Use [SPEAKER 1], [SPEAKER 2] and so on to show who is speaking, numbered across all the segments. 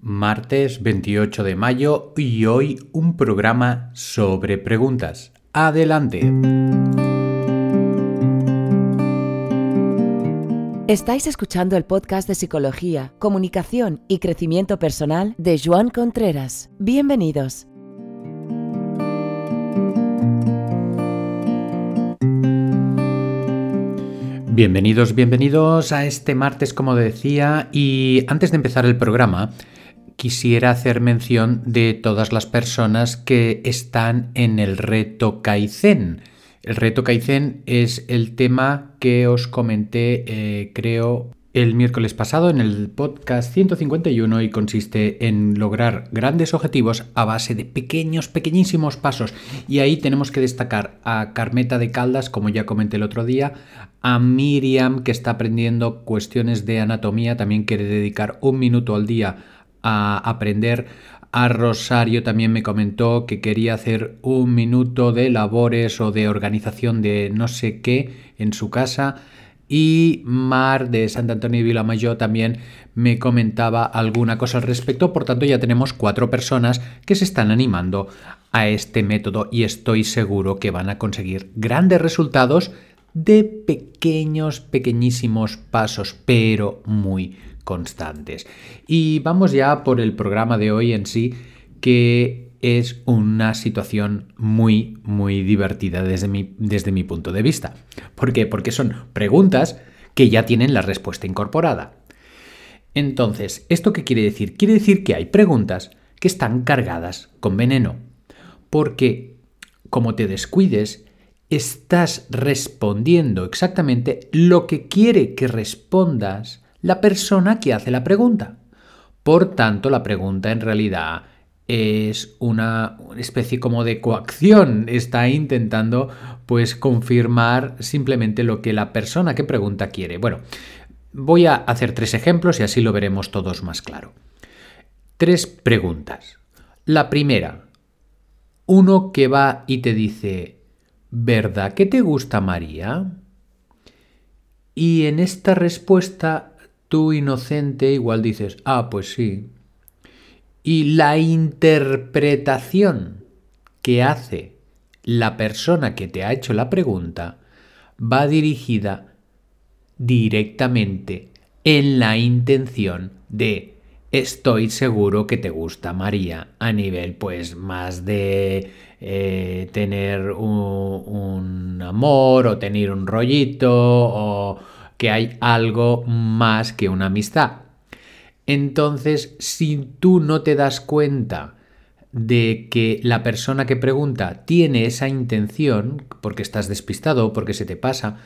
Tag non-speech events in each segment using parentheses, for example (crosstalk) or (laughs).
[SPEAKER 1] Martes 28 de mayo y hoy un programa sobre preguntas. Adelante.
[SPEAKER 2] Estáis escuchando el podcast de Psicología, Comunicación y Crecimiento Personal de Joan Contreras. Bienvenidos.
[SPEAKER 1] Bienvenidos, bienvenidos a este martes, como decía, y antes de empezar el programa, quisiera hacer mención de todas las personas que están en el reto Kaizen. El reto Kaizen es el tema que os comenté, eh, creo, el miércoles pasado en el podcast 151 y consiste en lograr grandes objetivos a base de pequeños, pequeñísimos pasos. Y ahí tenemos que destacar a Carmeta de Caldas, como ya comenté el otro día, a Miriam, que está aprendiendo cuestiones de anatomía, también quiere dedicar un minuto al día a aprender. A Rosario también me comentó que quería hacer un minuto de labores o de organización de no sé qué en su casa y Mar de Sant Antonio de Vilamayor también me comentaba alguna cosa al respecto. Por tanto, ya tenemos cuatro personas que se están animando a este método y estoy seguro que van a conseguir grandes resultados de pequeños, pequeñísimos pasos, pero muy constantes. Y vamos ya por el programa de hoy en sí, que es una situación muy, muy divertida desde mi, desde mi punto de vista. ¿Por qué? Porque son preguntas que ya tienen la respuesta incorporada. Entonces, ¿esto qué quiere decir? Quiere decir que hay preguntas que están cargadas con veneno. Porque, como te descuides, estás respondiendo exactamente lo que quiere que respondas la persona que hace la pregunta. Por tanto, la pregunta en realidad es una especie como de coacción, está intentando pues confirmar simplemente lo que la persona que pregunta quiere. Bueno, voy a hacer tres ejemplos y así lo veremos todos más claro. Tres preguntas. La primera, uno que va y te dice, ¿verdad que te gusta María? Y en esta respuesta tú inocente igual dices, ah, pues sí, y la interpretación que hace la persona que te ha hecho la pregunta va dirigida directamente en la intención de estoy seguro que te gusta María a nivel pues más de eh, tener un, un, amor o tener un rollito o que hay algo más que una amistad entonces, si tú no te das cuenta de que la persona que pregunta tiene esa intención, porque estás despistado o porque se te pasa,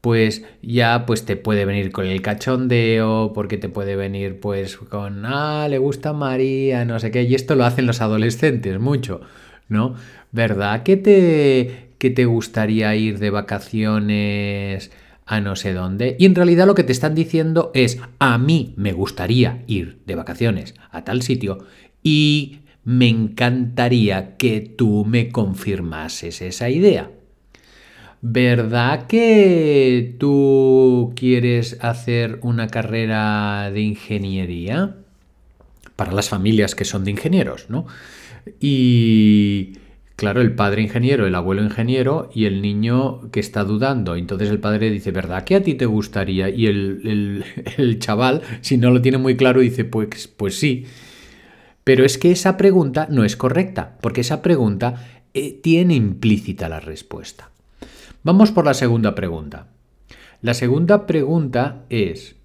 [SPEAKER 1] pues ya pues te puede venir con el cachondeo, porque te puede venir pues con, ah, le gusta María, no sé qué, y esto lo hacen los adolescentes mucho, ¿no? ¿Verdad que te, que te gustaría ir de vacaciones? A no sé dónde. Y en realidad lo que te están diciendo es, a mí me gustaría ir de vacaciones a tal sitio y me encantaría que tú me confirmases esa idea. ¿Verdad que tú quieres hacer una carrera de ingeniería? Para las familias que son de ingenieros, ¿no? Y Claro, el padre ingeniero, el abuelo ingeniero y el niño que está dudando. Entonces el padre dice, ¿verdad que a ti te gustaría? Y (laughs) el, chaval, si no lo tiene muy claro, dice, pues, pues sí. Pero es que esa pregunta no es correcta, porque esa pregunta eh, tiene implícita la respuesta. Vamos por la segunda pregunta. La segunda pregunta es,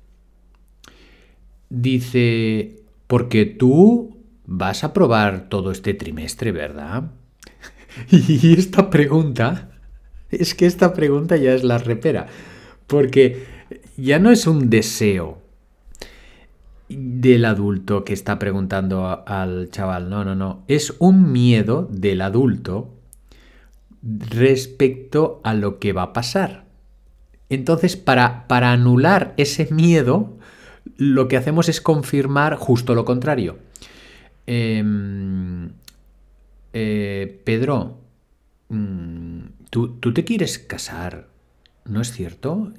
[SPEAKER 1] dice, porque tú vas a probar todo este trimestre, ¿verdad? (laughs) Y esta pregunta, es que esta pregunta ya es la repera, porque ya no es un deseo del adulto que está preguntando al chaval, no, no, no, es un miedo del adulto respecto a lo que va a pasar. Entonces, para, para anular ese miedo, lo que hacemos es confirmar justo lo contrario. Eh, eh, Pedro, mm, ¿tú, te quieres casar, ¿no es cierto?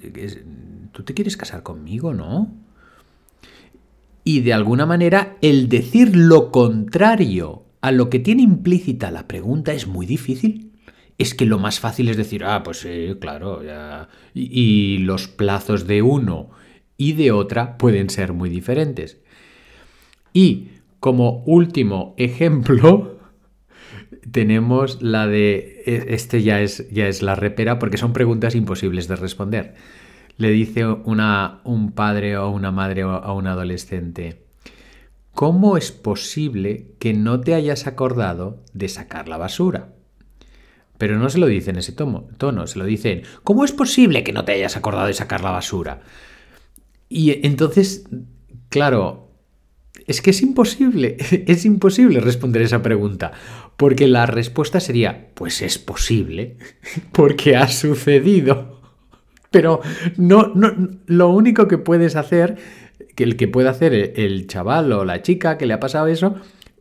[SPEAKER 1] ¿Tú te quieres casar conmigo, no? Y de alguna manera el decir lo contrario a lo que tiene implícita la pregunta es muy difícil. Es que lo más fácil es decir, ah, pues sí, claro, ya. Y los plazos de uno y de otra pueden ser muy diferentes. Y como último ejemplo, tenemos la de, e, este ya es, ya es la repera porque son preguntas imposibles de responder. Le dice una, un padre o una madre o a un adolescente, ¿cómo es posible que no te hayas acordado de sacar la basura? Pero no se lo dice en ese tono, tono, se lo dicen, ¿cómo es posible que no te hayas acordado de sacar la basura? Y entonces, claro, es que es imposible, (laughs) es imposible responder esa pregunta, porque la respuesta sería, pues es posible, (laughs) porque ha sucedido. Pero no, no, lo único que puedes hacer, que el que puede hacer el chaval o la chica que le ha pasado eso,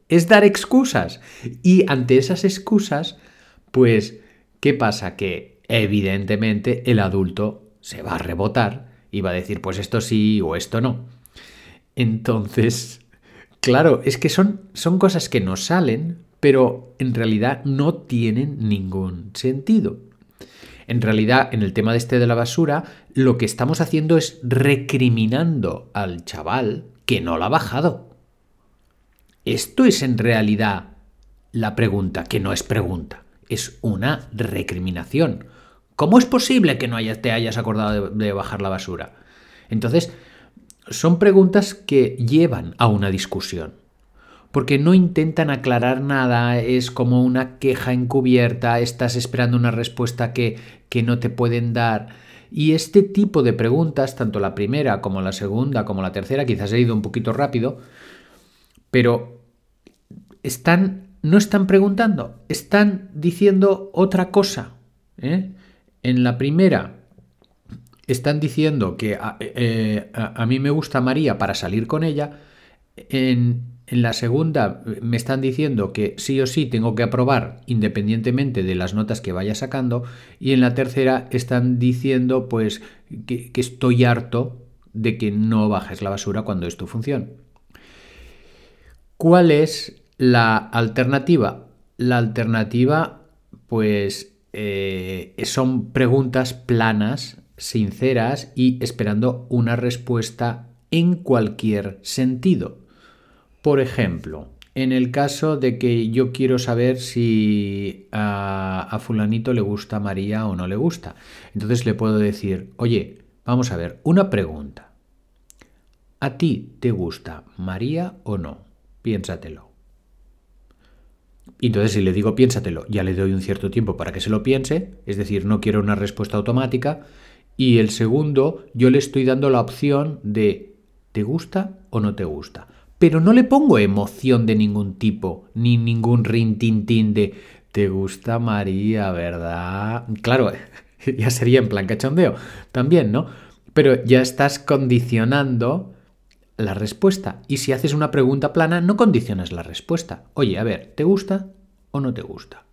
[SPEAKER 1] es dar excusas. Y ante esas excusas, pues, ¿qué pasa? Que evidentemente el adulto se va a rebotar y va a decir, pues esto sí o esto no. Entonces, Claro, es que son, son cosas que nos salen, pero en realidad no tienen ningún sentido. En realidad, en el tema de este de la basura, lo que estamos haciendo es recriminando al chaval que no la ha bajado. Esto es en realidad la pregunta, que no es pregunta, es una recriminación. ¿Cómo es posible que no te hayas acordado de bajar la basura? Entonces, son preguntas que llevan a una discusión, porque no intentan aclarar nada, es como una queja encubierta, estás esperando una respuesta que, que no te pueden dar. Y este tipo de preguntas, tanto la primera como la segunda como la tercera, quizás he ido un poquito rápido, pero están, no están preguntando, están diciendo otra cosa. ¿eh? En la primera están diciendo que eh, a, mí me gusta María para salir con ella. En, la segunda me están diciendo que sí o sí tengo que aprobar independientemente de las notas que vaya sacando. Y en la tercera están diciendo pues que, estoy harto de que no bajes la basura cuando es tu función. ¿Cuál es la alternativa? La alternativa pues eh, son preguntas planas sinceras y esperando una respuesta en cualquier sentido. Por ejemplo, en el caso de que yo quiero saber si a, fulanito le gusta María o no le gusta, entonces le puedo decir, oye, vamos a ver, una pregunta. ¿A ti te gusta María o no? Piénsatelo. Entonces si le digo piénsatelo, ya le doy un cierto tiempo para que se lo piense, es decir, no quiero una respuesta automática, y el segundo, yo le estoy dando la opción de ¿te gusta o no te gusta? Pero no le pongo emoción de ningún tipo, ni ningún rintintín de ¿te gusta María, verdad? Claro, (laughs) ya sería en plan cachondeo también, ¿no? Pero ya estás condicionando la respuesta. Y si haces una pregunta plana, no condicionas la respuesta. Oye, a ver, ¿te gusta o no te gusta?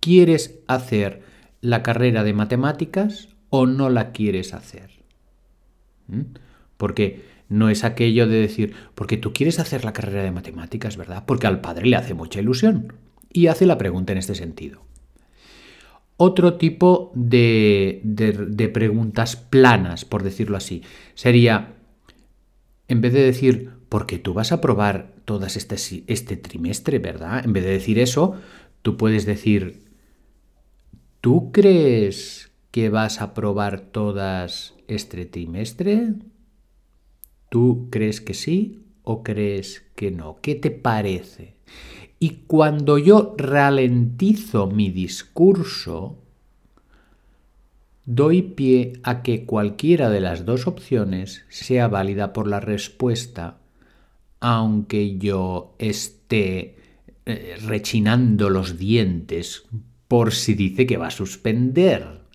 [SPEAKER 1] ¿Quieres hacer la carrera de matemáticas o no la quieres hacer. ¿Mm? Porque no es aquello de decir, porque tú quieres hacer la carrera de matemáticas, ¿verdad? Porque al padre le hace mucha ilusión. Y hace la pregunta en este sentido. Otro tipo de, de, preguntas planas, por decirlo así, sería, en vez de decir, porque tú vas a probar todas este, este trimestre, ¿verdad? En vez de decir eso, tú puedes decir, ¿tú crees vas a probar todas este trimestre? ¿Tú crees que sí o crees que no? ¿Qué te parece? Y cuando yo ralentizo mi discurso, doy pie a que cualquiera de las dos opciones sea válida por la respuesta, aunque yo esté eh, rechinando los dientes por si dice que va a suspender.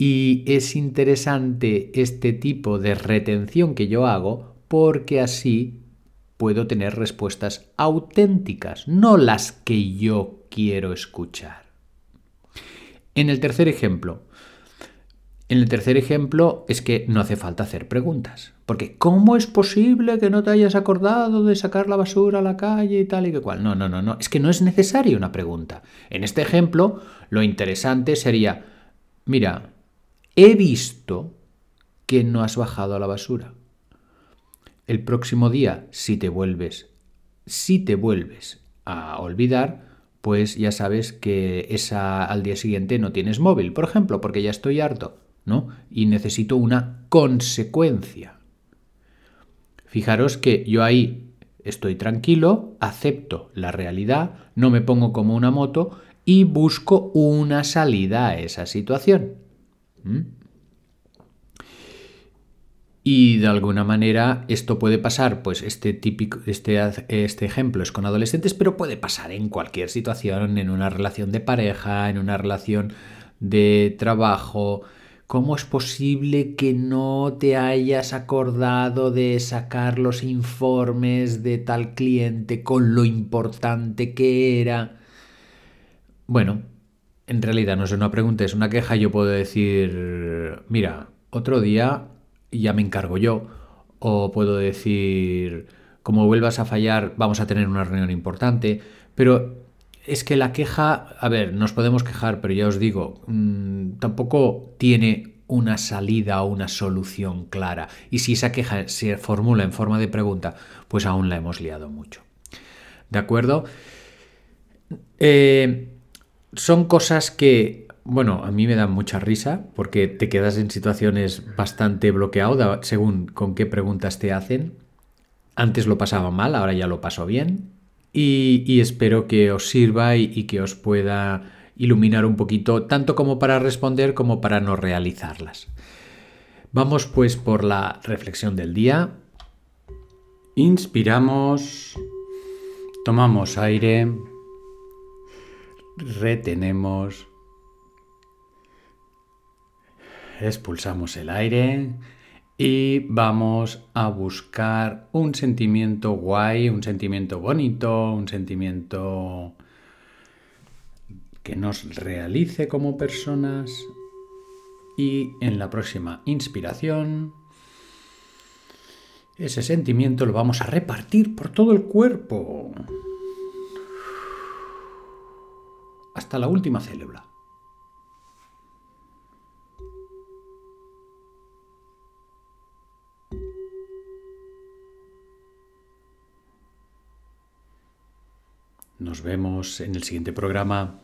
[SPEAKER 1] Y es interesante este tipo de retención que yo hago porque así puedo tener respuestas auténticas, no las que yo quiero escuchar. En el tercer ejemplo, En el tercer ejemplo es que no hace falta hacer preguntas. Porque ¿cómo es posible que no te hayas acordado de sacar la basura a la calle y tal y que cual? No, no, no, no. Es que no es necesaria una pregunta. En este ejemplo, lo interesante sería, mira, he visto que no has bajado a la basura. El próximo día, si te vuelves, si te vuelves a olvidar, pues ya sabes que esa, al día siguiente no tienes móvil, por ejemplo, porque ya estoy harto. ¿no? Y necesito una consecuencia. Fijaros que yo ahí estoy tranquilo, acepto la realidad, no me pongo como una moto y busco una salida a esa situación. ¿Mm? Y de alguna manera esto puede pasar, pues este típico, este, este ejemplo es con adolescentes, pero puede pasar en cualquier situación, en una relación de pareja, en una relación de trabajo, ¿Cómo es posible que no te hayas acordado de sacar los informes de tal cliente con lo importante que era? Bueno, en realidad no es una pregunta, es una queja. Yo puedo decir, mira, otro día ya me encargo yo. O puedo decir, como vuelvas a fallar, vamos a tener una reunión importante. Pero es que la queja, a ver, nos podemos quejar, pero ya os digo, mm, tampoco tiene una salida o una solución clara. Y si esa queja se formula en forma de pregunta, pues aún la hemos liado mucho. ¿De acuerdo? Eh, son cosas que, bueno, a mí me dan mucha risa porque te quedas en situaciones bastante bloqueado según con qué preguntas te hacen. Antes lo pasaba mal, ahora ya lo paso bien y, espero que os sirva y, que os pueda iluminar un poquito, tanto como para responder como para no realizarlas. Vamos pues por la reflexión del día. Inspiramos, tomamos aire, retenemos, expulsamos el aire y vamos a buscar un sentimiento guay, un sentimiento bonito, un sentimiento que nos realice como personas. Y en la próxima inspiración ese sentimiento lo vamos a repartir por todo el cuerpo hasta la última célula. Nos vemos en el siguiente programa.